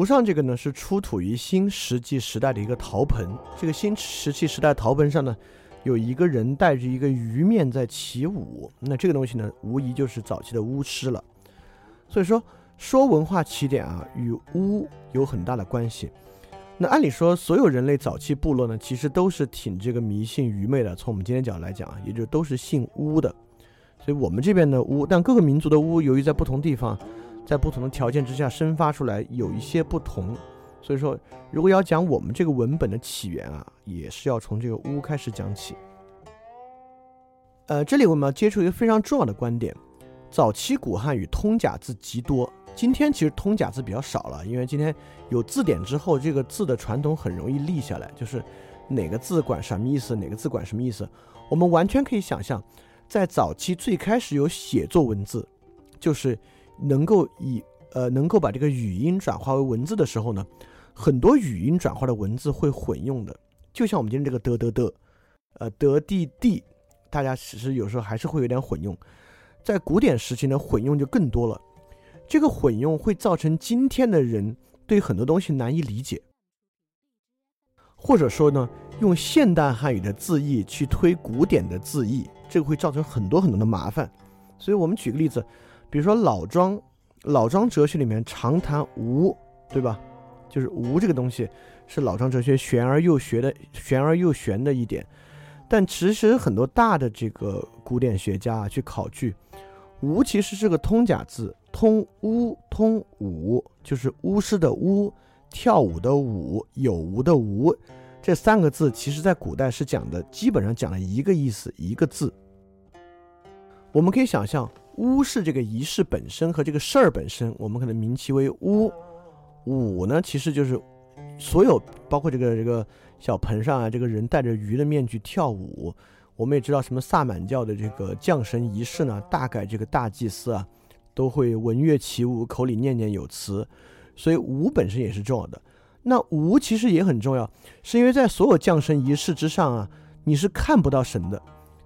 图上这个呢是出土于新石器时代的一个陶盆，这个新石器时代陶盆上呢有一个人带着一个鱼面在起舞，那这个东西呢无疑就是早期的巫师了。所以说说文化起点啊与巫有很大的关系。那按理说所有人类早期部落呢其实都是挺这个迷信愚昧的，从我们今天角度来讲啊，也就都是信巫的。所以我们这边的巫，但各个民族的巫由于在不同地方。在不同的条件之下生发出来有一些不同，所以说如果要讲我们这个文本的起源啊，也是要从这个巫开始讲起。呃，这里我们要接触一个非常重要的观点：早期古汉语通假字极多，今天其实通假字比较少了，因为今天有字典之后，这个字的传统很容易立下来，就是哪个字管什么意思，哪个字管什么意思。我们完全可以想象，在早期最开始有写作文字，就是。能够以呃能够把这个语音转化为文字的时候呢，很多语音转化的文字会混用的，就像我们今天这个得得得，呃得地地，大家其实有时候还是会有点混用，在古典时期呢混用就更多了，这个混用会造成今天的人对很多东西难以理解，或者说呢用现代汉语的字义去推古典的字义，这个会造成很多很多的麻烦，所以我们举个例子。比如说老庄，老庄哲学里面常谈无，对吧？就是无这个东西是老庄哲学玄而又学的玄而又玄的一点。但其实很多大的这个古典学家啊去考据，无其实是个通假字，通巫通舞，就是巫师的巫，跳舞的舞，有无的无，这三个字其实在古代是讲的，基本上讲了一个意思，一个字。我们可以想象。巫是这个仪式本身和这个事儿本身，我们可能名其为巫。舞呢，其实就是所有包括这个这个小盆上啊，这个人戴着鱼的面具跳舞。我们也知道什么萨满教的这个降神仪式呢，大概这个大祭司啊都会闻乐起舞，口里念念有词，所以舞本身也是重要的。那舞其实也很重要，是因为在所有降神仪式之上啊，你是看不到神的。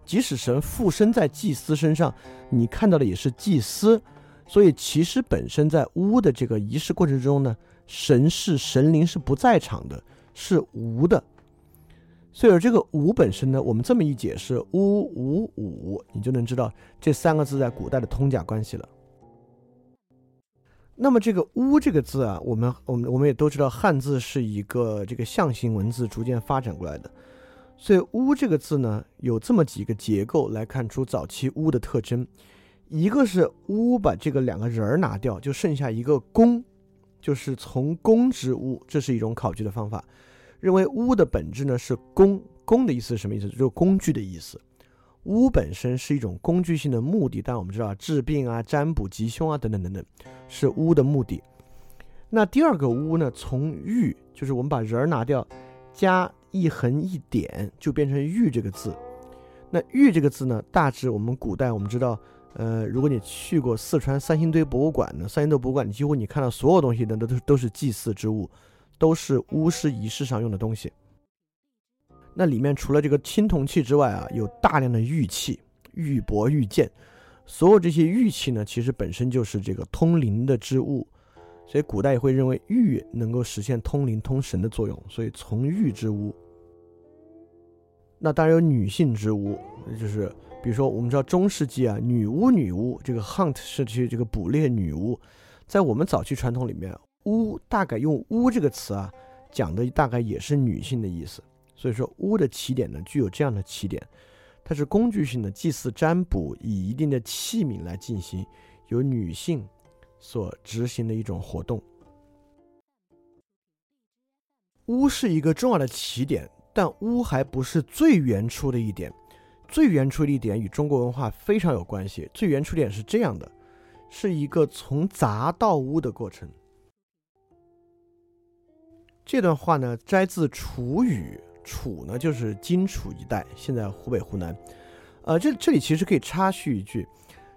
即使神附身在祭司身上，你看到的也是祭司，所以其实本身在巫的这个仪式过程中呢，神是神灵是不在场的，是无的。所以这个无本身呢，我们这么一解释，巫无武，你就能知道这三个字在古代的通假关系了。那么这个巫这个字啊，我们我们我们也都知道，汉字是一个这个象形文字逐渐发展过来的。所以“巫”这个字呢，有这么几个结构来看出早期“巫”的特征。一个是“巫”把这个两个人儿拿掉，就剩下一个“公”，就是从公之巫，这是一种考据的方法。认为“巫”的本质呢是“公”，“公”的意思是什么意思？就是工具的意思。巫本身是一种工具性的目的，但我们知道治病啊、占卜吉凶啊等等等等，是巫的目的。那第二个“巫”呢，从“玉”，就是我们把人儿拿掉，加。一横一点就变成玉这个字，那玉这个字呢？大致我们古代我们知道，呃，如果你去过四川三星堆博物馆呢，三星堆博物馆，你几乎你看到所有东西呢，都都都是祭祀之物，都是巫师仪式上用的东西。那里面除了这个青铜器之外啊，有大量的玉器，玉帛玉剑，所有这些玉器呢，其实本身就是这个通灵的之物。所以古代也会认为玉能够实现通灵通神的作用，所以从玉之巫。那当然有女性之巫，就是比如说我们知道中世纪啊，女巫女巫这个 hunt 是去这个捕猎女巫，在我们早期传统里面，巫大概用巫这个词啊，讲的大概也是女性的意思。所以说巫的起点呢，具有这样的起点，它是工具性的祭祀占卜，以一定的器皿来进行，由女性。所执行的一种活动，巫是一个重要的起点，但巫还不是最原初的一点。最原初的一点与中国文化非常有关系。最原初点是这样的，是一个从杂到巫的过程。这段话呢，摘自《楚语》，楚呢就是荆楚一带，现在湖北、湖南。呃，这这里其实可以插叙一句。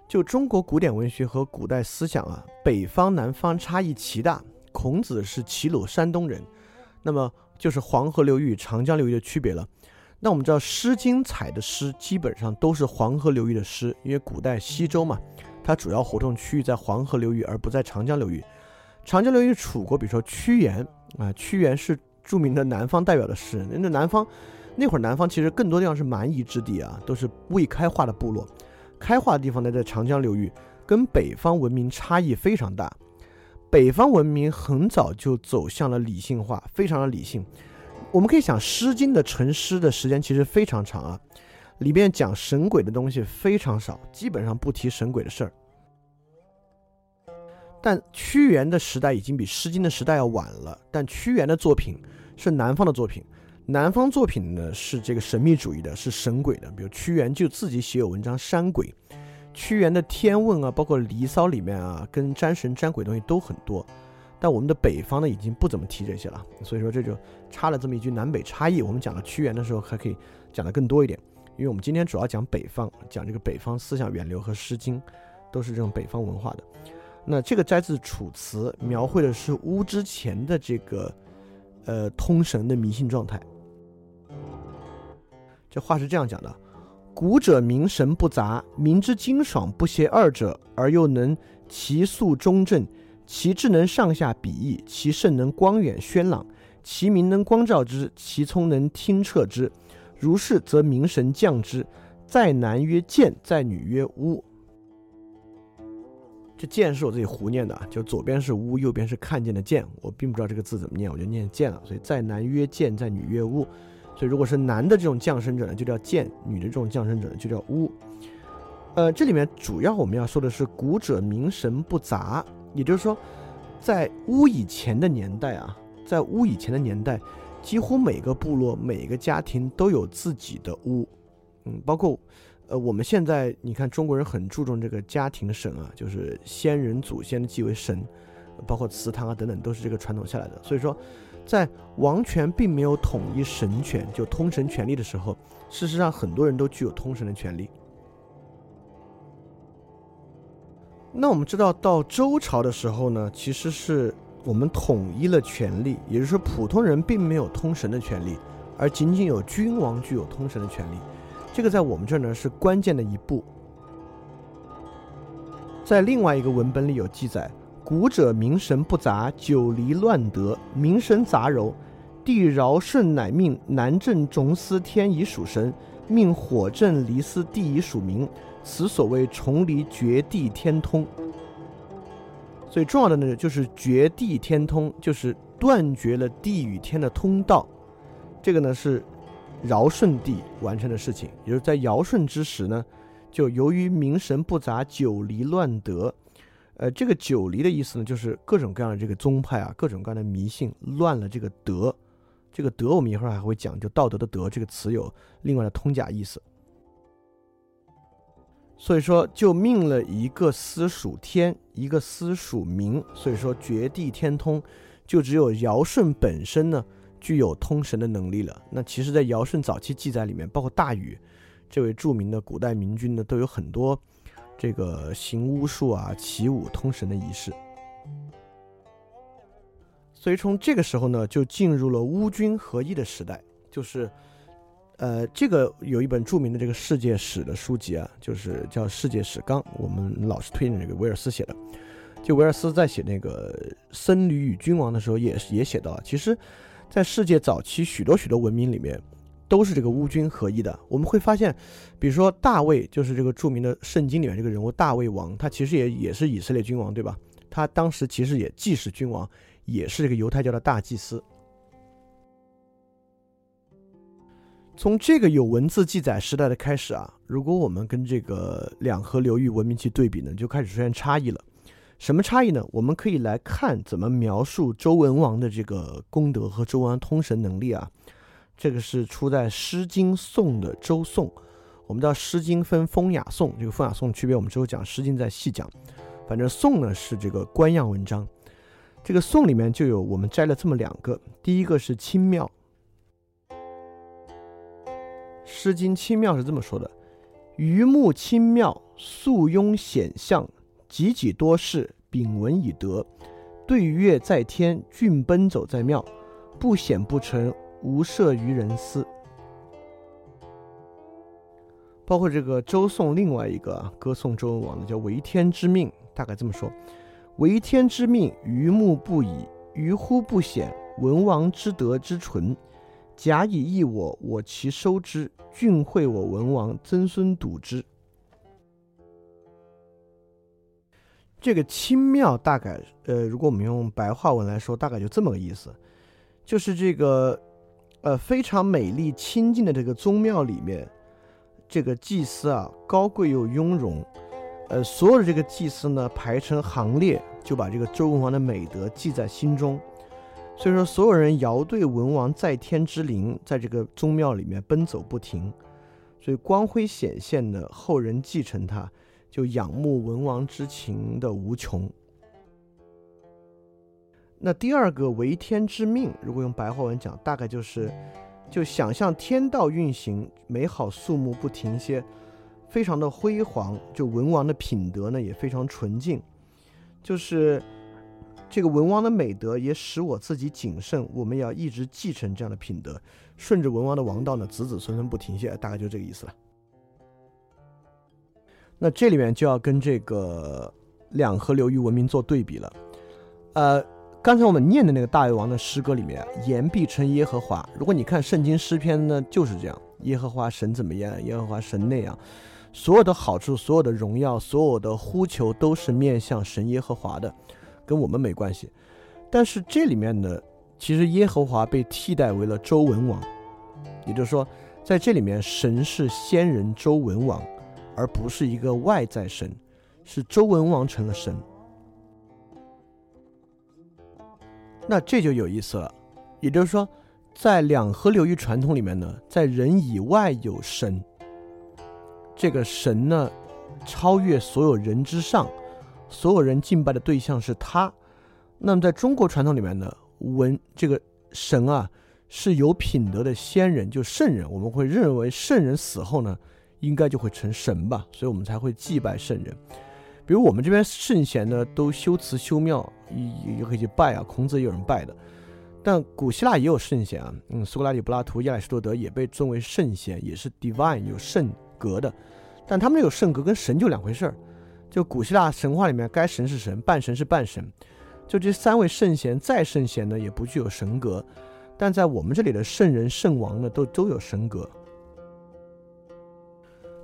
就中国古典文学和古代思想啊，北方南方差异极大。孔子是齐鲁山东人，那么就是黄河流域与、长江流域的区别了。那我们知道《诗经》采的诗基本上都是黄河流域的诗，因为古代西周嘛，它主要活动区域在黄河流域，而不在长江流域。长江流域楚国，比如说屈原啊，屈原是著名的南方代表的诗人。那南方那会儿南方其实更多地方是蛮夷之地啊，都是未开化的部落。开化的地方呢，在长江流域，跟北方文明差异非常大。北方文明很早就走向了理性化，非常的理性。我们可以想，《诗经》的成诗的时间其实非常长啊，里面讲神鬼的东西非常少，基本上不提神鬼的事儿。但屈原的时代已经比《诗经》的时代要晚了，但屈原的作品是南方的作品，南方作品呢是这个神秘主义的，是神鬼的，比如屈原就自己写有文章山鬼。屈原的《天问》啊，包括《离骚》里面啊，跟占神占鬼东西都很多，但我们的北方呢，已经不怎么提这些了。所以说这就差了这么一句南北差异。我们讲到屈原的时候，还可以讲的更多一点，因为我们今天主要讲北方，讲这个北方思想源流和《诗经》，都是这种北方文化的。那这个摘自《楚辞》，描绘的是巫之前的这个呃通神的迷信状态。这话是这样讲的。古者明神不杂，明之精爽不邪二者，而又能其素中正，其智能上下比翼，其圣能光远轩朗，其明能光照之，其聪能听彻之。如是，则明神降之。在男曰见，在女曰巫。这见是我自己胡念的，就左边是巫，右边是看见的见，我并不知道这个字怎么念，我就念见了。所以在男曰见，在女曰巫。所以，如果是男的这种降生者呢，就叫剑；女的这种降生者呢，就叫巫。呃，这里面主要我们要说的是古者名神不杂，也就是说，在巫以前的年代啊，在巫以前的年代，几乎每个部落、每个家庭都有自己的巫。嗯，包括呃，我们现在你看，中国人很注重这个家庭神啊，就是先人祖先的祭为神，包括祠堂啊等等，都是这个传统下来的。所以说。在王权并没有统一神权，就通神权力的时候，事实上很多人都具有通神的权利。那我们知道，到周朝的时候呢，其实是我们统一了权力，也就是说，普通人并没有通神的权利，而仅仅有君王具有通神的权利。这个在我们这儿呢是关键的一步。在另外一个文本里有记载。古者民神不杂，久离乱德，民神杂糅。帝尧舜乃命南震种司天以属神，命火震离司地以属民。此所谓重离绝地天通。最重要的呢，就是绝地天通，就是断绝了地与天的通道。这个呢是尧舜帝完成的事情，也就是在尧舜之时呢，就由于民神不杂，久离乱德。呃，这个九离的意思呢，就是各种各样的这个宗派啊，各种各样的迷信乱了这个德，这个德我们一会儿还会讲，就道德的德这个词有另外的通假意思。所以说，就命了一个司属天，一个司属民，所以说绝地天通，就只有尧舜本身呢具有通神的能力了。那其实，在尧舜早期记载里面，包括大禹这位著名的古代明君呢，都有很多。这个行巫术啊、起舞通神的仪式，所以从这个时候呢，就进入了巫君合一的时代。就是，呃，这个有一本著名的这个世界史的书籍啊，就是叫《世界史纲》，我们老是推荐这个威尔斯写的。就威尔斯在写那个僧侣与君王的时候，也也写到，其实，在世界早期许多许多文明里面。都是这个乌君合一的。我们会发现，比如说大卫，就是这个著名的圣经里面这个人物大卫王，他其实也也是以色列君王，对吧？他当时其实也既是君王，也是这个犹太教的大祭司。从这个有文字记载时代的开始啊，如果我们跟这个两河流域文明去对比呢，就开始出现差异了。什么差异呢？我们可以来看怎么描述周文王的这个功德和周文王通神能力啊。这个是出在《诗经·颂》的《周颂》。我们知道《诗经》分风雅颂，这个风雅颂区别我们之后讲《诗经》再细讲。反正颂呢是这个官样文章，这个颂里面就有我们摘了这么两个。第一个是清妙，《诗经·清妙》是这么说的：“鱼目清妙，素庸显象，己己多事，秉文以德。对月在天，俊奔走在庙，不显不成。”无涉于人思，包括这个周颂另外一个歌颂周文王的叫“为天之命”，大概这么说：“为天之命，于目不已，于乎不显。文王之德之纯，假以益我，我其收之。俊惠我文王，曾孙睹之。这个清妙大概，呃，如果我们用白话文来说，大概就这么个意思，就是这个，呃，非常美丽清静的这个宗庙里面，这个祭司啊，高贵又雍容，呃，所有的这个祭司呢，排成行列，就把这个周文王的美德记在心中。所以说，所有人遥对文王在天之灵，在这个宗庙里面奔走不停，所以光辉显现的后人继承他。就仰慕文王之情的无穷。那第二个为天之命，如果用白话文讲，大概就是，就想象天道运行，美好肃穆不停歇，非常的辉煌。就文王的品德呢，也非常纯净。就是这个文王的美德，也使我自己谨慎。我们要一直继承这样的品德，顺着文王的王道呢，子子孙孙不停歇。大概就这个意思了。那这里面就要跟这个两河流域文明做对比了，呃，刚才我们念的那个大卫王的诗歌里面，言必称耶和华。如果你看圣经诗篇呢，就是这样，耶和华神怎么样，耶和华神那样，所有的好处、所有的荣耀、所有的呼求都是面向神耶和华的，跟我们没关系。但是这里面呢，其实耶和华被替代为了周文王，也就是说，在这里面神是先人周文王。而不是一个外在神，是周文王成了神。那这就有意思了，也就是说，在两河流域传统里面呢，在人以外有神，这个神呢超越所有人之上，所有人敬拜的对象是他。那么在中国传统里面呢，文这个神啊是有品德的先人，就圣人，我们会认为圣人死后呢。应该就会成神吧，所以我们才会祭拜圣人。比如我们这边圣贤呢，都修祠修庙，也也可以去拜啊。孔子也有人拜的，但古希腊也有圣贤啊。嗯，苏格拉底、柏拉图、亚里士多德也被尊为圣贤，也是 divine 有圣格的。但他们有圣格跟神就两回事儿。就古希腊神话里面，该神是神，半神是半神。就这三位圣贤再圣贤呢，也不具有神格。但在我们这里的圣人圣王呢，都都有神格。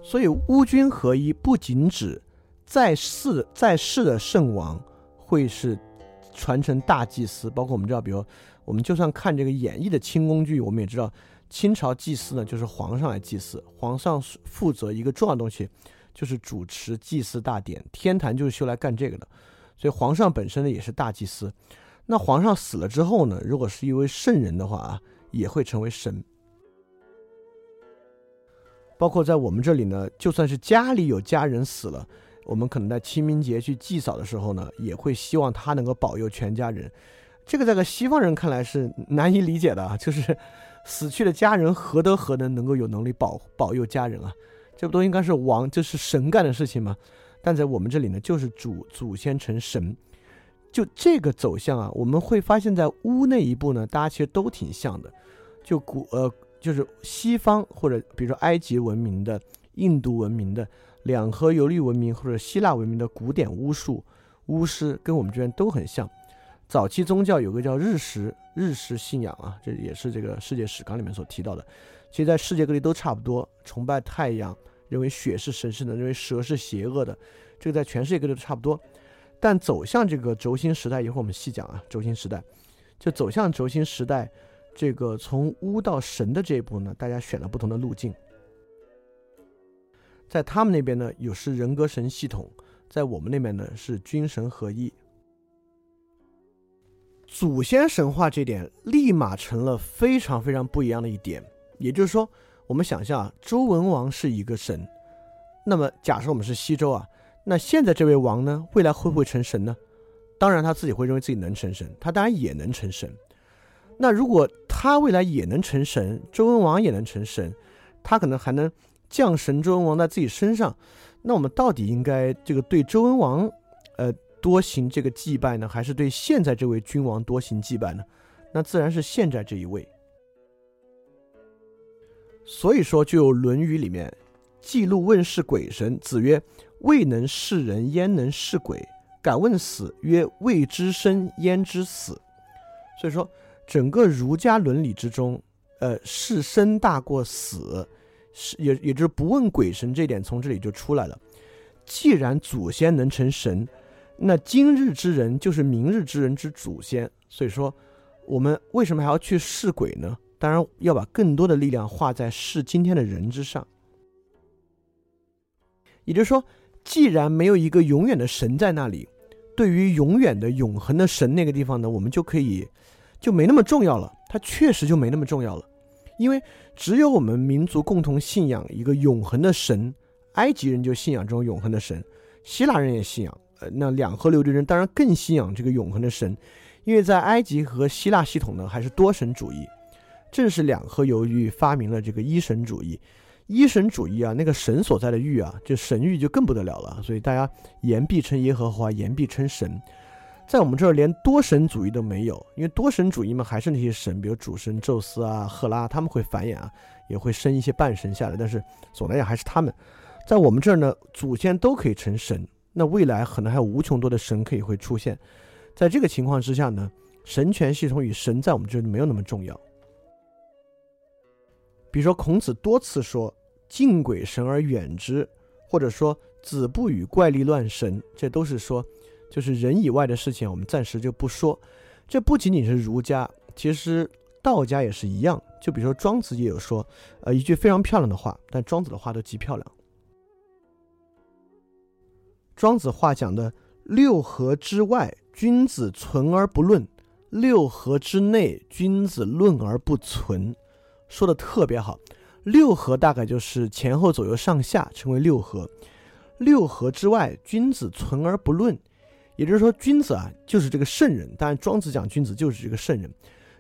所以乌君合一不仅指在世在世的圣王会是传承大祭司，包括我们知道，比如我们就算看这个演绎的清宫剧，我们也知道清朝祭司呢就是皇上来祭祀，皇上负责一个重要东西就是主持祭祀大典，天坛就是修来干这个的，所以皇上本身呢也是大祭司。那皇上死了之后呢，如果是一位圣人的话啊，也会成为神。包括在我们这里呢，就算是家里有家人死了，我们可能在清明节去祭扫的时候呢，也会希望他能够保佑全家人。这个在个西方人看来是难以理解的啊，就是死去的家人何德何能能够有能力保保佑家人啊？这不都应该是王，这是神干的事情吗？但在我们这里呢，就是祖祖先成神，就这个走向啊，我们会发现在屋那一步呢，大家其实都挺像的，就古呃。就是西方或者比如说埃及文明的、印度文明的、两河游历文明或者希腊文明的古典巫术、巫师，跟我们这边都很像。早期宗教有个叫日食日食信仰啊，这也是这个世界史纲里面所提到的。其实，在世界各地都差不多，崇拜太阳，认为血是神圣的，认为蛇是邪恶的，这个在全世界各地都差不多。但走向这个轴心时代，一会儿我们细讲啊，轴心时代就走向轴心时代。这个从巫到神的这一步呢，大家选了不同的路径。在他们那边呢，有是人格神系统；在我们那边呢，是君神合一。祖先神话这点立马成了非常非常不一样的一点。也就是说，我们想象啊，周文王是一个神，那么假设我们是西周啊，那现在这位王呢，未来会不会成神呢？当然他自己会认为自己能成神，他当然也能成神。那如果他未来也能成神，周文王也能成神，他可能还能降神周文王在自己身上，那我们到底应该这个对周文王，呃，多行这个祭拜呢，还是对现在这位君王多行祭拜呢？那自然是现在这一位。所以说，就有《论语》里面记录问世鬼神，子曰：“未能是人，焉能是鬼？敢问死，曰：未知生焉知死？所以说，整个儒家伦理之中，呃，是生大过死，是也也就是不问鬼神这点从这里就出来了。既然祖先能成神，那今日之人就是明日之人之祖先。所以说，我们为什么还要去试鬼呢？当然要把更多的力量化在试今天的人之上。也就是说，既然没有一个永远的神在那里，对于永远的永恒的神那个地方呢，我们就可以就没那么重要了。它确实就没那么重要了，因为只有我们民族共同信仰一个永恒的神，埃及人就信仰这种永恒的神，希腊人也信仰，呃，那两河流域人当然更信仰这个永恒的神，因为在埃及和希腊系统呢还是多神主义，正是两河流域发明了这个一神主义。一神主义啊，那个神所在的域啊，就神域就更不得了了。所以大家言必称耶和华，言必称神。在我们这儿连多神主义都没有，因为多神主义嘛，还是那些神，比如主神宙斯啊、赫拉，他们会繁衍啊，也会生一些半神下来。但是总来讲还是他们。在我们这儿呢，祖先都可以成神，那未来可能还有无穷多的神可以会出现。在这个情况之下呢，神权系统与神在我们这儿没有那么重要。比如说，孔子多次说“敬鬼神而远之”，或者说“子不与怪力乱神”，这都是说，就是人以外的事情，我们暂时就不说。这不仅仅是儒家，其实道家也是一样。就比如说庄子也有说，呃，一句非常漂亮的话，但庄子的话都极漂亮。庄子话讲的“六合之外，君子存而不论；六合之内，君子论而不存。”说的特别好，六合大概就是前后左右上下称为六合，六合之外，君子存而不论，也就是说，君子啊就是这个圣人。当然，庄子讲君子就是这个圣人，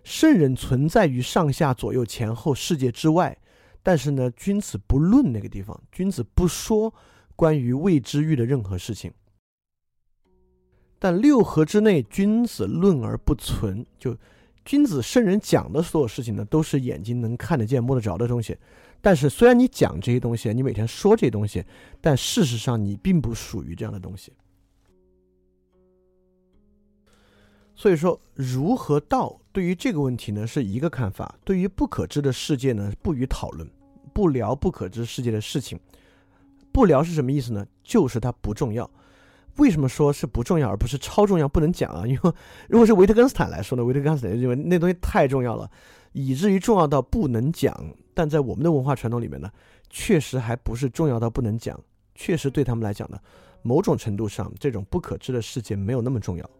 圣人存在于上下左右前后世界之外，但是呢，君子不论那个地方，君子不说关于未知域的任何事情。但六合之内，君子论而不存，就。君子圣人讲的所有事情呢，都是眼睛能看得见、摸得着的东西。但是，虽然你讲这些东西，你每天说这些东西，但事实上你并不属于这样的东西。所以说，儒和道对于这个问题呢是一个看法。对于不可知的世界呢，不予讨论，不聊不可知世界的事情。不聊是什么意思呢？就是它不重要。为什么说是不重要而不是超重要不能讲啊？因为如果是维特根斯坦来说呢，维特根斯坦认为那东西太重要了，以至于重要到不能讲。但在我们的文化传统里面呢，确实还不是重要到不能讲。确实对他们来讲呢，某种程度上这种不可知的世界没有那么重要。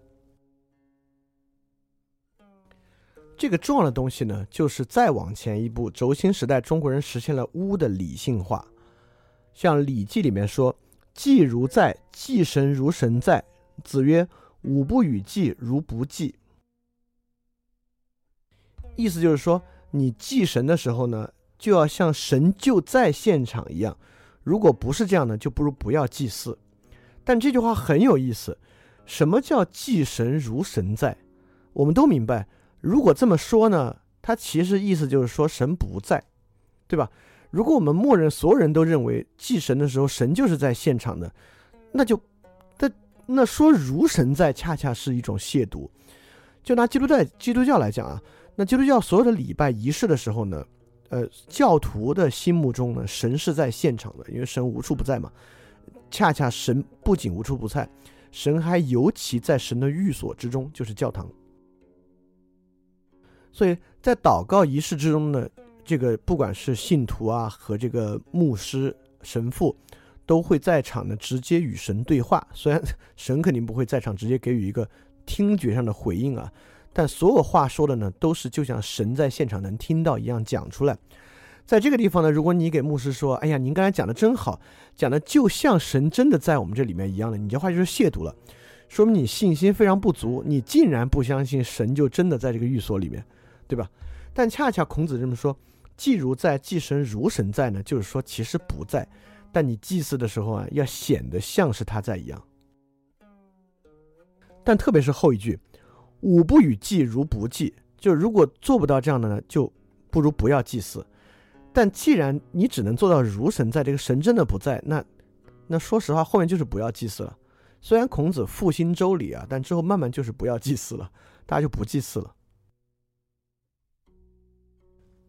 这个重要的东西呢，就是再往前一步，轴心时代中国人实现了巫的理性化，像《礼记》里面说。祭如在，祭神如神在。子曰：“吾不与祭，如不祭。”意思就是说，你祭神的时候呢，就要像神就在现场一样。如果不是这样呢，就不如不要祭祀。但这句话很有意思，什么叫祭神如神在？我们都明白，如果这么说呢，它其实意思就是说神不在，对吧？如果我们默认所有人都认为祭神的时候神就是在现场的，那就，那那说如神在恰恰是一种亵渎。就拿基督教基督教来讲啊，那基督教所有的礼拜仪式的时候呢，呃，教徒的心目中呢，神是在现场的，因为神无处不在嘛。恰恰神不仅无处不在，神还尤其在神的寓所之中，就是教堂。所以在祷告仪式之中呢。这个不管是信徒啊和这个牧师、神父，都会在场呢，直接与神对话。虽然神肯定不会在场直接给予一个听觉上的回应啊，但所有话说的呢，都是就像神在现场能听到一样讲出来。在这个地方呢，如果你给牧师说：“哎呀，您刚才讲的真好，讲的就像神真的在我们这里面一样的”，你这话就是亵渎了，说明你信心非常不足，你竟然不相信神就真的在这个寓所里面，对吧？但恰恰孔子这么说。祭如在，祭神如神在呢，就是说其实不在，但你祭祀的时候啊，要显得像是他在一样。但特别是后一句，吾不与祭如不祭，就如果做不到这样的呢，就不如不要祭祀。但既然你只能做到如神在，这个神真的不在，那那说实话，后面就是不要祭祀了。虽然孔子复兴周礼啊，但之后慢慢就是不要祭祀了，大家就不祭祀了。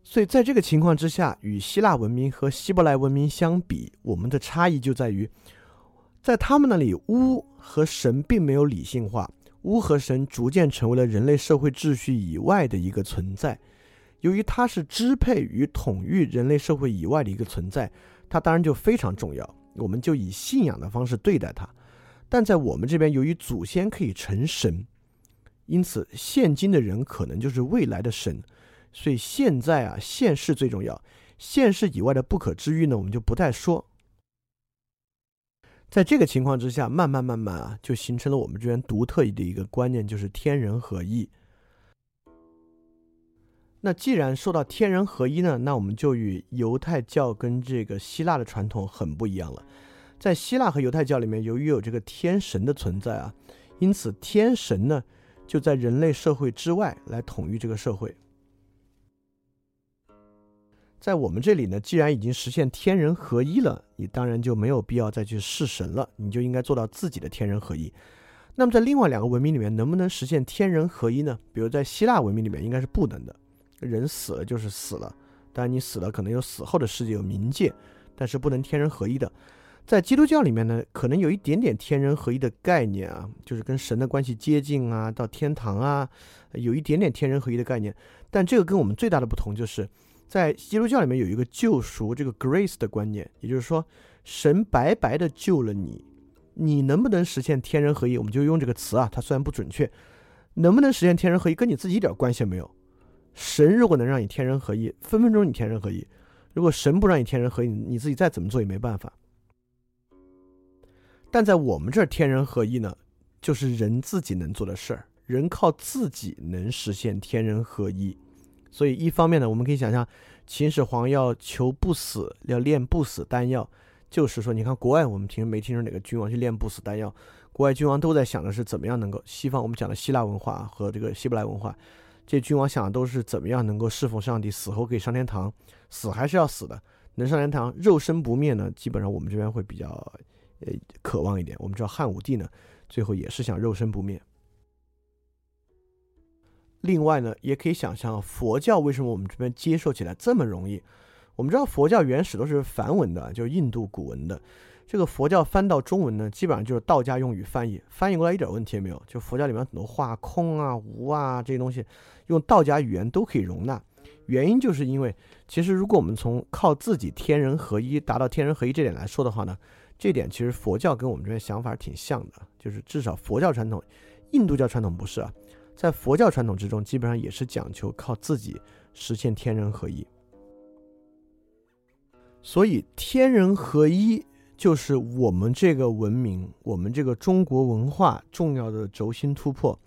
所以在这个情况之下，与希腊文明和希伯来文明相比，我们的差异就在于，在他们那里，巫和神并没有理性化，巫和神逐渐成为了人类社会秩序以外的一个存在。由于它是支配与统御人类社会以外的一个存在，它当然就非常重要。我们就以信仰的方式对待它。但在我们这边，由于祖先可以成神，因此现今的人可能就是未来的神。所以现在啊，现世最重要，现世以外的不可知域呢，我们就不再说。在这个情况之下，慢慢慢慢啊，就形成了我们这边独特的一个观念，就是天人合一。那既然说到天人合一呢，那我们就与犹太教跟这个希腊的传统很不一样了。在希腊和犹太教里面，由于有这个天神的存在啊，因此天神呢就在人类社会之外来统御这个社会。在我们这里呢，既然已经实现天人合一了，你当然就没有必要再去弑神了，你就应该做到自己的天人合一。那么在另外两个文明里面，能不能实现天人合一呢？比如在希腊文明里面，应该是不能的，人死了就是死了，当然你死了可能有死后的世界有冥界，但是不能天人合一的。在基督教里面呢，可能有一点点天人合一的概念啊，就是跟神的关系接近啊，到天堂啊，有一点点天人合一的概念。但这个跟我们最大的不同就是。在基督教里面有一个救赎这个 grace 的观念，也就是说，神白白的救了你，你能不能实现天人合一？我们就用这个词啊，它虽然不准确，能不能实现天人合一，跟你自己一点关系没有。神如果能让你天人合一，分分钟你天人合一；如果神不让你天人合一，你自己再怎么做也没办法。但在我们这儿，天人合一呢，就是人自己能做的事儿，人靠自己能实现天人合一。所以一方面呢，我们可以想象，秦始皇要求不死，要炼不死丹药，就是说，你看国外，我们听没听说哪个君王去炼不死丹药？国外君王都在想的是怎么样能够西方我们讲的希腊文化和这个希伯来文化，这君王想的都是怎么样能够侍奉上帝，死后可以上天堂，死还是要死的，能上天堂，肉身不灭呢？基本上我们这边会比较呃渴望一点。我们知道汉武帝呢，最后也是想肉身不灭。另外呢，也可以想象佛教为什么我们这边接受起来这么容易？我们知道佛教原始都是梵文的，就是印度古文的。这个佛教翻到中文呢，基本上就是道家用语翻译，翻译过来一点问题也没有。就佛教里面很多话，空啊、无啊这些东西，用道家语言都可以容纳。原因就是因为，其实如果我们从靠自己天人合一达到天人合一这点来说的话呢，这点其实佛教跟我们这边想法挺像的，就是至少佛教传统，印度教传统不是啊。在佛教传统之中，基本上也是讲求靠自己实现天人合一。所以，天人合一就是我们这个文明、我们这个中国文化重要的轴心突破。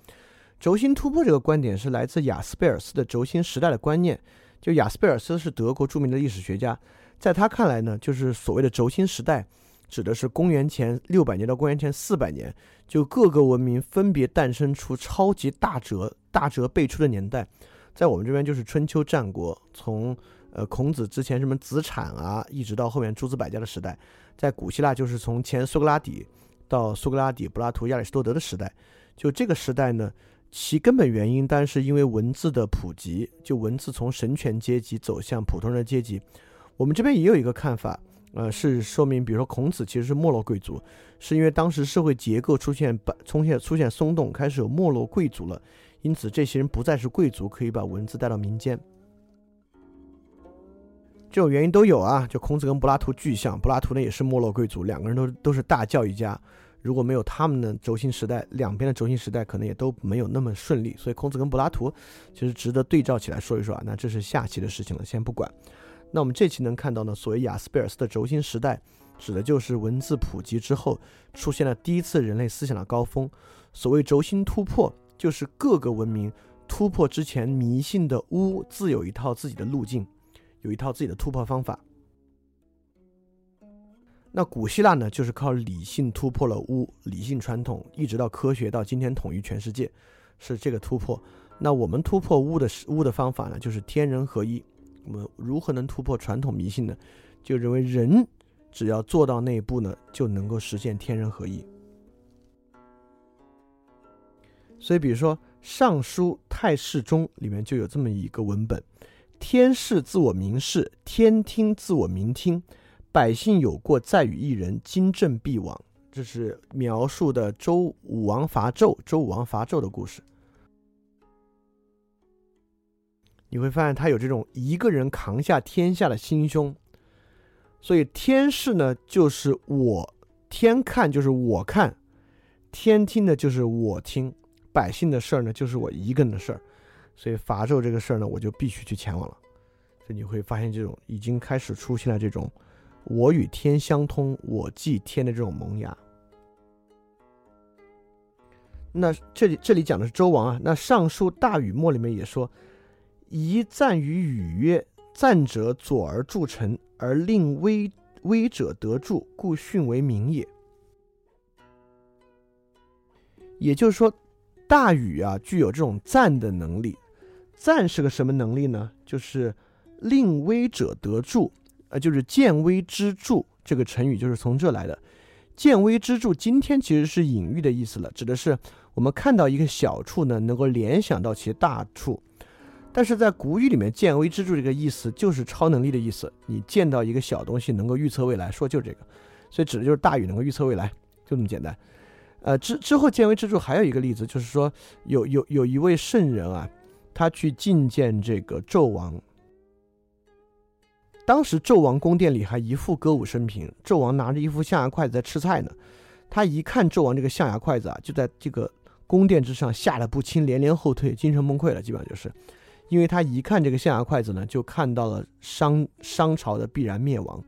轴心突破这个观点是来自雅斯贝尔斯的轴心时代的观念。就雅斯贝尔斯是德国著名的历史学家，在他看来呢，就是所谓的轴心时代。指的是公元前六百年到公元前四百年，就各个文明分别诞生出超级大哲大哲辈出的年代，在我们这边就是春秋战国，从呃孔子之前什么子产啊，一直到后面诸子百家的时代，在古希腊就是从前苏格拉底到苏格拉底、柏拉图、亚里士多德的时代，就这个时代呢，其根本原因当然是因为文字的普及，就文字从神权阶级走向普通人的阶级，我们这边也有一个看法。呃，是说明，比如说孔子其实是没落贵族，是因为当时社会结构出现出现出现松动，开始有没落贵族了，因此这些人不再是贵族，可以把文字带到民间。这种原因都有啊，就孔子跟柏拉图巨像，柏拉图呢也是没落贵族，两个人都都是大教育家，如果没有他们的轴心时代，两边的轴心时代可能也都没有那么顺利，所以孔子跟柏拉图其实值得对照起来说一说啊，那这是下期的事情了，先不管。那我们这期能看到呢？所谓雅斯贝尔斯的轴心时代，指的就是文字普及之后出现了第一次人类思想的高峰。所谓轴心突破，就是各个文明突破之前迷信的巫，自有一套自己的路径，有一套自己的突破方法。那古希腊呢，就是靠理性突破了巫，理性传统一直到科学，到今天统一全世界，是这个突破。那我们突破巫的巫的方法呢，就是天人合一。我们如何能突破传统迷信呢？就认为人只要做到那一步呢，就能够实现天人合一。所以，比如说《尚书太史中》里面就有这么一个文本：“天视自我明视，天听自我明听。百姓有过，在与一人，今正必亡。”这是描述的周武王伐纣，周武王伐纣的故事。你会发现他有这种一个人扛下天下的心胸。所以天视呢，就是我天看，就是我看；天听的，就是我听。百姓的事儿呢，就是我一个人的事儿。所以伐纣这个事儿呢，我就必须去前往了。所以你会发现，这种已经开始出现了这种“我与天相通，我祭天”的这种萌芽。那这里这里讲的是周王啊。那《尚书大禹谟》里面也说：“宜赞于禹曰：‘赞者左而助臣。’”而令威威者得助，故训为名也。也就是说，大禹啊，具有这种赞的能力。赞是个什么能力呢？就是令威者得助，呃，就是见微知著。这个成语就是从这来的。见微知著，今天其实是隐喻的意思了，指的是我们看到一个小处呢，能够联想到其大处。但是在古语里面，“见微知著”这个意思就是超能力的意思。你见到一个小东西，能够预测未来，说就是这个，所以指的就是大禹能够预测未来，就这么简单。呃，之之后“见微知著”还有一个例子，就是说有有有一位圣人啊，他去觐见这个纣王。当时纣王宫殿里还一副歌舞升平，纣王拿着一副象牙筷子在吃菜呢。他一看纣王这个象牙筷子啊，就在这个宫殿之上吓得不轻，连连后退，精神崩溃了，基本上就是。因为他一看这个象牙筷子呢，就看到了商商朝的必然灭亡，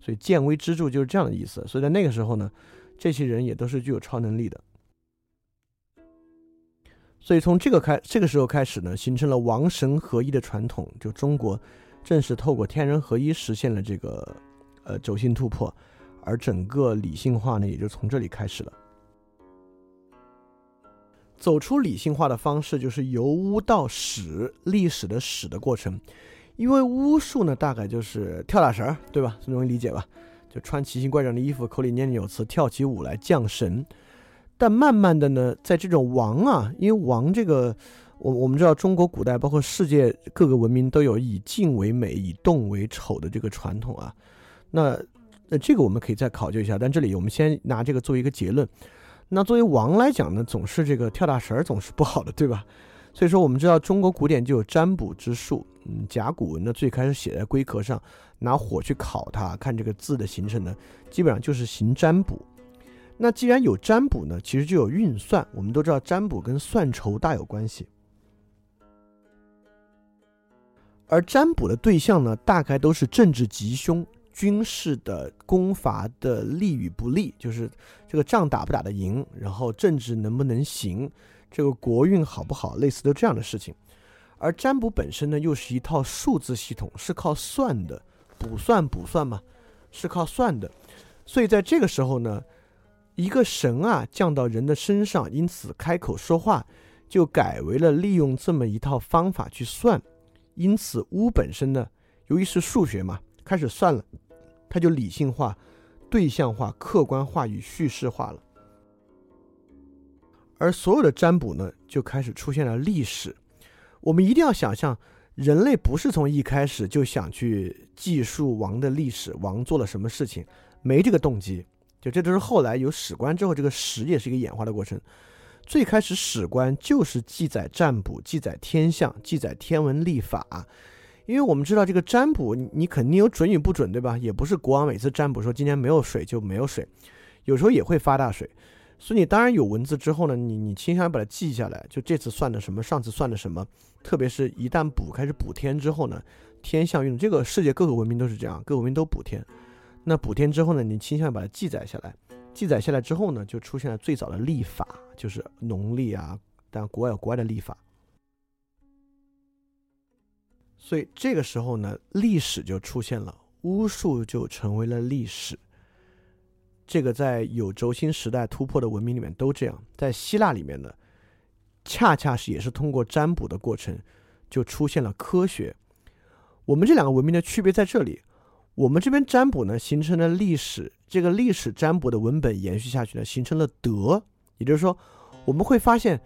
所以见微知著就是这样的意思。所以在那个时候呢，这些人也都是具有超能力的。所以从这个开这个时候开始呢，形成了王神合一的传统，就中国正是透过天人合一实现了这个呃轴心突破，而整个理性化呢，也就从这里开始了。走出理性化的方式就是由巫到史，历史的史的过程。因为巫术呢，大概就是跳大神儿，对吧？容易理解吧？就穿奇形怪状的衣服，口里念念有词，跳起舞来降神。但慢慢的呢，在这种王啊，因为王这个，我我们知道中国古代包括世界各个文明都有以静为美，以动为丑的这个传统啊。那那这个我们可以再考究一下，但这里我们先拿这个做一个结论。那作为王来讲呢，总是这个跳大神儿总是不好的，对吧？所以说，我们知道中国古典就有占卜之术。嗯，甲骨文呢，最开始写在龟壳上，拿火去烤它，看这个字的形成呢，基本上就是行占卜。那既然有占卜呢，其实就有运算。我们都知道占卜跟算筹大有关系。而占卜的对象呢，大概都是政治吉凶。军事的攻伐的利与不利，就是这个仗打不打得赢，然后政治能不能行，这个国运好不好，类似的这样的事情。而占卜本身呢，又是一套数字系统，是靠算的，卜算卜算嘛，是靠算的。所以在这个时候呢，一个神啊降到人的身上，因此开口说话，就改为了利用这么一套方法去算。因此巫本身呢，由于是数学嘛，开始算了。它就理性化、对象化、客观化与叙事化了，而所有的占卜呢，就开始出现了历史。我们一定要想象，人类不是从一开始就想去记述王的历史，王做了什么事情，没这个动机。就这都是后来有史官之后，这个史也是一个演化的过程。最开始史官就是记载占卜、记载天象、记载天文历法。因为我们知道这个占卜，你肯定有准与不准，对吧？也不是国王每次占卜说今天没有水就没有水，有时候也会发大水。所以你当然有文字之后呢，你你倾向于把它记下来。就这次算的什么，上次算的什么，特别是一旦补开始补天之后呢，天象运这个世界各个文明都是这样，各个文明都补天。那补天之后呢，你倾向于把它记载下来。记载下来之后呢，就出现了最早的历法，就是农历啊，但国外有国外的历法。所以这个时候呢，历史就出现了，巫术就成为了历史。这个在有轴心时代突破的文明里面都这样，在希腊里面呢，恰恰是也是通过占卜的过程，就出现了科学。我们这两个文明的区别在这里，我们这边占卜呢形成了历史，这个历史占卜的文本延续下去呢，形成了德，也就是说，我们会发现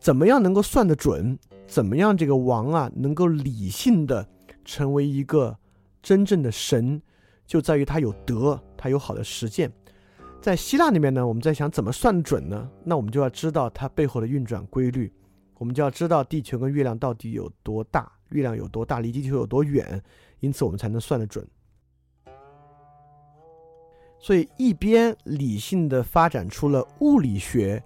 怎么样能够算得准？怎么样这个王啊能够理性的成为一个真正的神，就在于他有德，他有好的实践。在希腊那边呢，我们在想怎么算准呢？那我们就要知道它背后的运转规律，我们就要知道地球跟月亮到底有多大，月亮有多大，离地球有多远，因此我们才能算得准。所以，一边理性的发展出了物理学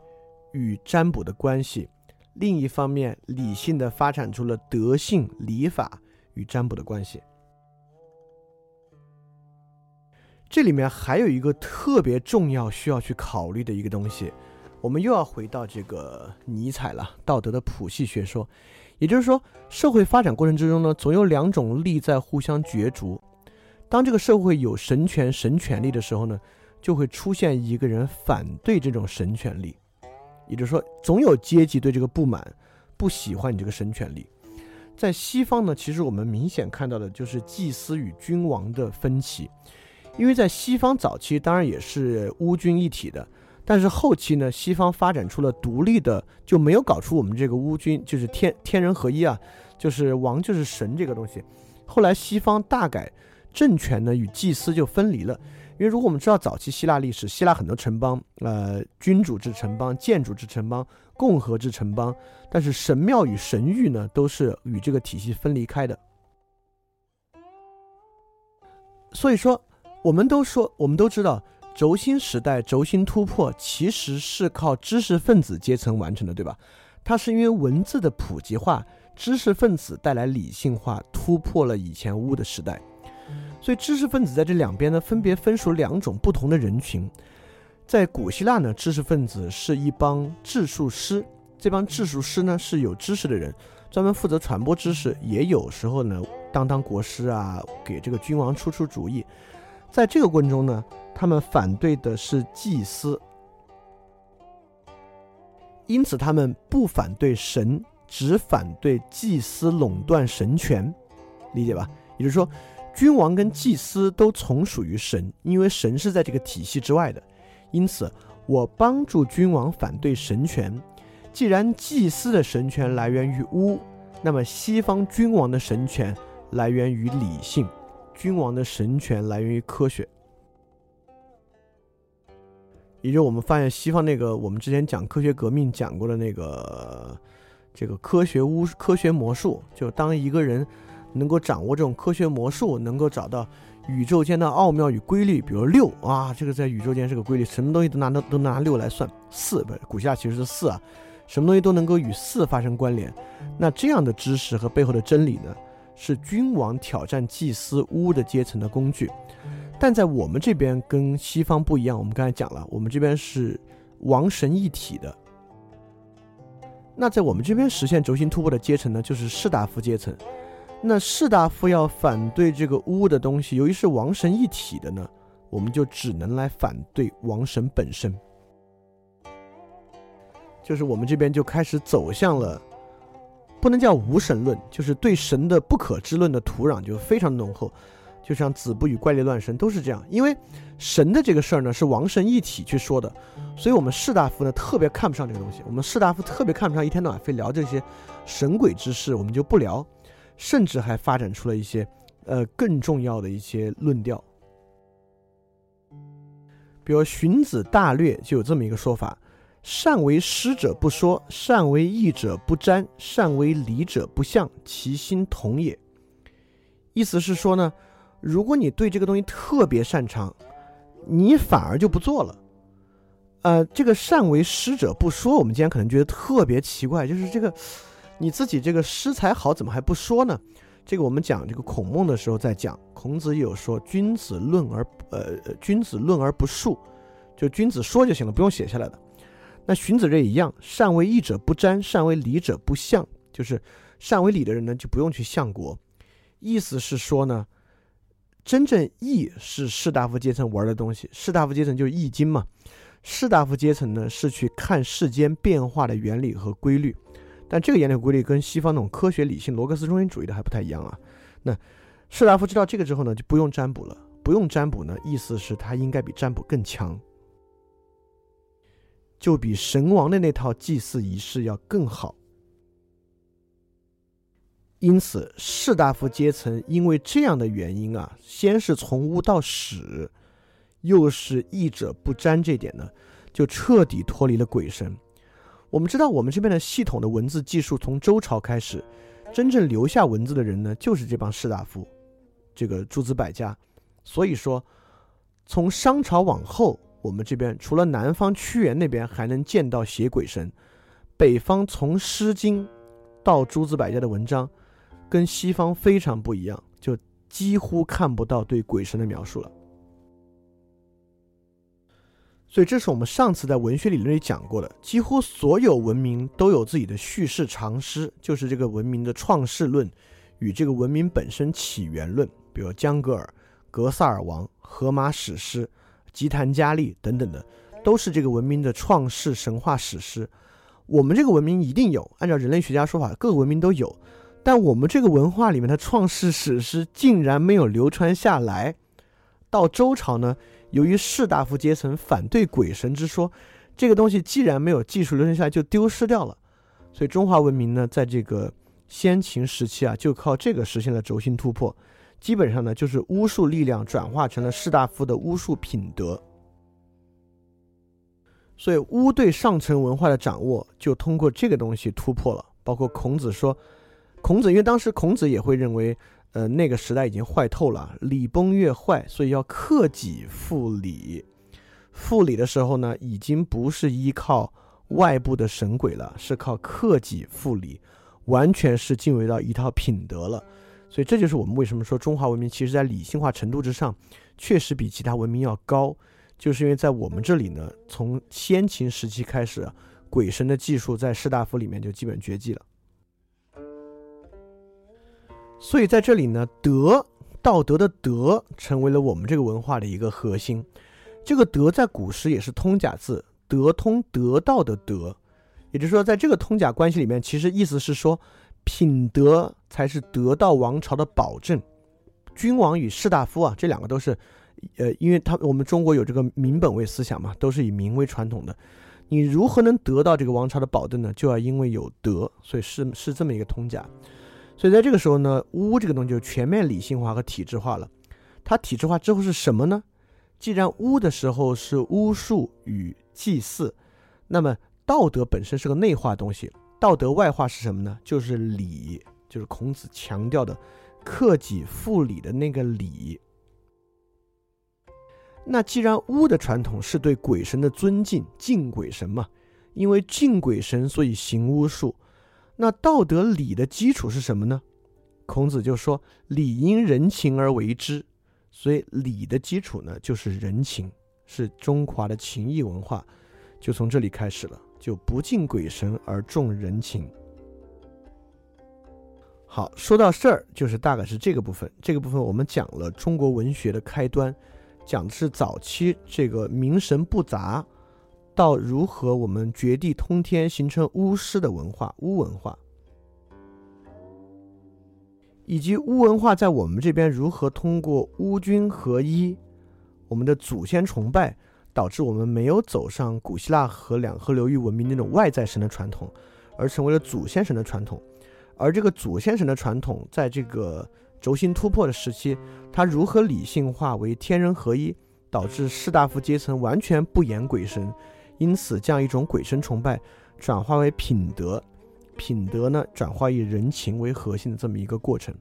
与占卜的关系，另一方面理性的发展出了德性礼法与占卜的关系。这里面还有一个特别重要需要去考虑的一个东西，我们又要回到这个尼采了，道德的谱系学说。也就是说，社会发展过程之中呢，总有两种力在互相角逐。当这个社会有神权、神权力的时候呢，就会出现一个人反对这种神权力，也就是说，总有阶级对这个不满，不喜欢你这个神权力。在西方呢，其实我们明显看到的就是祭司与君王的分歧，因为在西方早期当然也是巫君一体的，但是后期呢，西方发展出了独立的，就没有搞出我们这个巫君就是天天人合一啊，就是王就是神这个东西。后来西方大改。政权呢与祭司就分离了，因为如果我们知道早期希腊历史，希腊很多城邦，呃，君主制城邦、建筑制城邦、共和制城邦，但是神庙与神域呢都是与这个体系分离开的。所以说，我们都说，我们都知道，轴心时代轴心突破其实是靠知识分子阶层完成的，对吧？它是因为文字的普及化，知识分子带来理性化，突破了以前巫的时代。所以知识分子在这两边呢，分别分属两种不同的人群。在古希腊呢，知识分子是一帮治术师，这帮治术师呢是有知识的人，专门负责传播知识，也有时候呢当当国师啊，给这个君王出出主意。在这个过程中呢，他们反对的是祭司，因此他们不反对神，只反对祭司垄断神权，理解吧？也就是说。君王跟祭司都从属于神，因为神是在这个体系之外的，因此我帮助君王反对神权。既然祭司的神权来源于巫，那么西方君王的神权来源于理性，君王的神权来源于科学。也就我们发现西方那个，我们之前讲科学革命讲过的那个，这个科学巫、科学魔术，就当一个人。能够掌握这种科学魔术，能够找到宇宙间的奥妙与规律，比如六啊，这个在宇宙间是个规律，什么东西都拿都都拿六来算，四不是古希腊其实是四啊，什么东西都能够与四发生关联。那这样的知识和背后的真理呢，是君王挑战祭司巫的阶层的工具。但在我们这边跟西方不一样，我们刚才讲了，我们这边是王神一体的。那在我们这边实现轴心突破的阶层呢，就是士大夫阶层。那士大夫要反对这个巫的东西，由于是王神一体的呢，我们就只能来反对王神本身。就是我们这边就开始走向了，不能叫无神论，就是对神的不可知论的土壤就非常浓厚。就像子不语怪力乱神都是这样，因为神的这个事儿呢是王神一体去说的，所以我们士大夫呢特别看不上这个东西。我们士大夫特别看不上一天到晚非聊这些神鬼之事，我们就不聊。甚至还发展出了一些，呃，更重要的一些论调。比如《荀子·大略》就有这么一个说法：“善为师者不说，善为义者不沾，善为礼者不向，其心同也。”意思是说呢，如果你对这个东西特别擅长，你反而就不做了。呃，这个“善为师者不说”，我们今天可能觉得特别奇怪，就是这个。你自己这个诗才好，怎么还不说呢？这个我们讲这个孔孟的时候在讲，孔子有说君子论而呃君子论而不述，就君子说就行了，不用写下来的。那荀子这一样，善为义者不沾，善为礼者不向，就是善为礼的人呢就不用去相国。意思是说呢，真正义是士大夫阶层玩的东西，士大夫阶层就是易经嘛，士大夫阶层呢是去看世间变化的原理和规律。但这个研究规律跟西方那种科学理性罗格斯中心主义的还不太一样啊。那士大夫知道这个之后呢，就不用占卜了。不用占卜呢，意思是他应该比占卜更强。就比神王的那套祭祀仪式要更好。因此，士大夫阶层因为这样的原因啊，先是从巫到史，又是义者不沾这点呢，就彻底脱离了鬼神。我们知道，我们这边的系统的文字技术从周朝开始，真正留下文字的人呢，就是这帮士大夫，这个诸子百家。所以说，从商朝往后，我们这边除了南方屈原那边还能见到写鬼神，北方从《诗经》到诸子百家的文章。跟西方非常不一样，就几乎看不到对鬼神的描述了。所以，这是我们上次在文学理论里讲过的。几乎所有文明都有自己的叙事长诗，就是这个文明的创世论与这个文明本身起源论。比如江格尔、格萨尔王、荷马史诗、吉檀迦利等等的，都是这个文明的创世神话史诗。我们这个文明一定有，按照人类学家说法，各个文明都有。但我们这个文化里面的创世史诗竟然没有流传下来。到周朝呢，由于士大夫阶层反对鬼神之说，这个东西既然没有技术流传下来，就丢失掉了。所以中华文明呢，在这个先秦时期啊，就靠这个实现了轴心突破。基本上呢，就是巫术力量转化成了士大夫的巫术品德。所以巫对上层文化的掌握，就通过这个东西突破了。包括孔子说。孔子因为当时孔子也会认为，呃，那个时代已经坏透了，礼崩乐坏，所以要克己复礼。复礼的时候呢，已经不是依靠外部的神鬼了，是靠克己复礼，完全是进入到一套品德了。所以这就是我们为什么说中华文明其实在理性化程度之上，确实比其他文明要高，就是因为在我们这里呢，从先秦时期开始，鬼神的技术在士大夫里面就基本绝迹了。所以在这里呢，德道德的德成为了我们这个文化的一个核心。这个德在古时也是通假字，德通得道的德，也就是说，在这个通假关系里面，其实意思是说，品德才是得到王朝的保证。君王与士大夫啊，这两个都是，呃，因为他我们中国有这个民本位思想嘛，都是以民为传统的。你如何能得到这个王朝的保证呢？就要因为有德，所以是是这么一个通假。所以在这个时候呢，巫这个东西就全面理性化和体制化了。它体制化之后是什么呢？既然巫的时候是巫术与祭祀，那么道德本身是个内化东西。道德外化是什么呢？就是礼，就是孔子强调的克己复礼的那个礼。那既然巫的传统是对鬼神的尊敬，敬鬼神嘛，因为敬鬼神，所以行巫术。那道德礼的基础是什么呢？孔子就说：“礼因人情而为之。”所以礼的基础呢，就是人情，是中华的情义文化，就从这里开始了，就不敬鬼神而重人情。好，说到事儿，就是大概是这个部分。这个部分我们讲了中国文学的开端，讲的是早期这个名神不杂。到如何我们绝地通天形成巫师的文化，巫文化，以及巫文化在我们这边如何通过巫君合一，我们的祖先崇拜，导致我们没有走上古希腊和两河流域文明那种外在神的传统，而成为了祖先神的传统。而这个祖先神的传统，在这个轴心突破的时期，它如何理性化为天人合一，导致士大夫阶层完全不言鬼神。因此，这样一种鬼神崇拜转化为品德，品德呢转化以人情为核心的这么一个过程。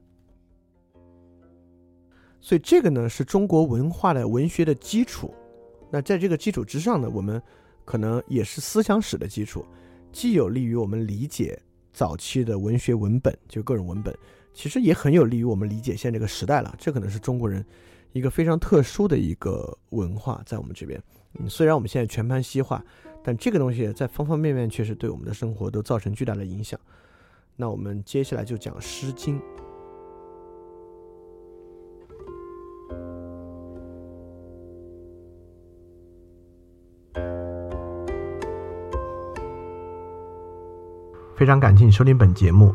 所以，这个呢是中国文化的文学的基础。那在这个基础之上呢，我们可能也是思想史的基础，既有利于我们理解早期的文学文本，就各种文本，其实也很有利于我们理解现在这个时代了。这可能是中国人一个非常特殊的一个文化，在我们这边。嗯，虽然我们现在全盘西化，但这个东西在方方面面确实对我们的生活都造成巨大的影响。那我们接下来就讲《诗经》。非常感谢你收听本节目。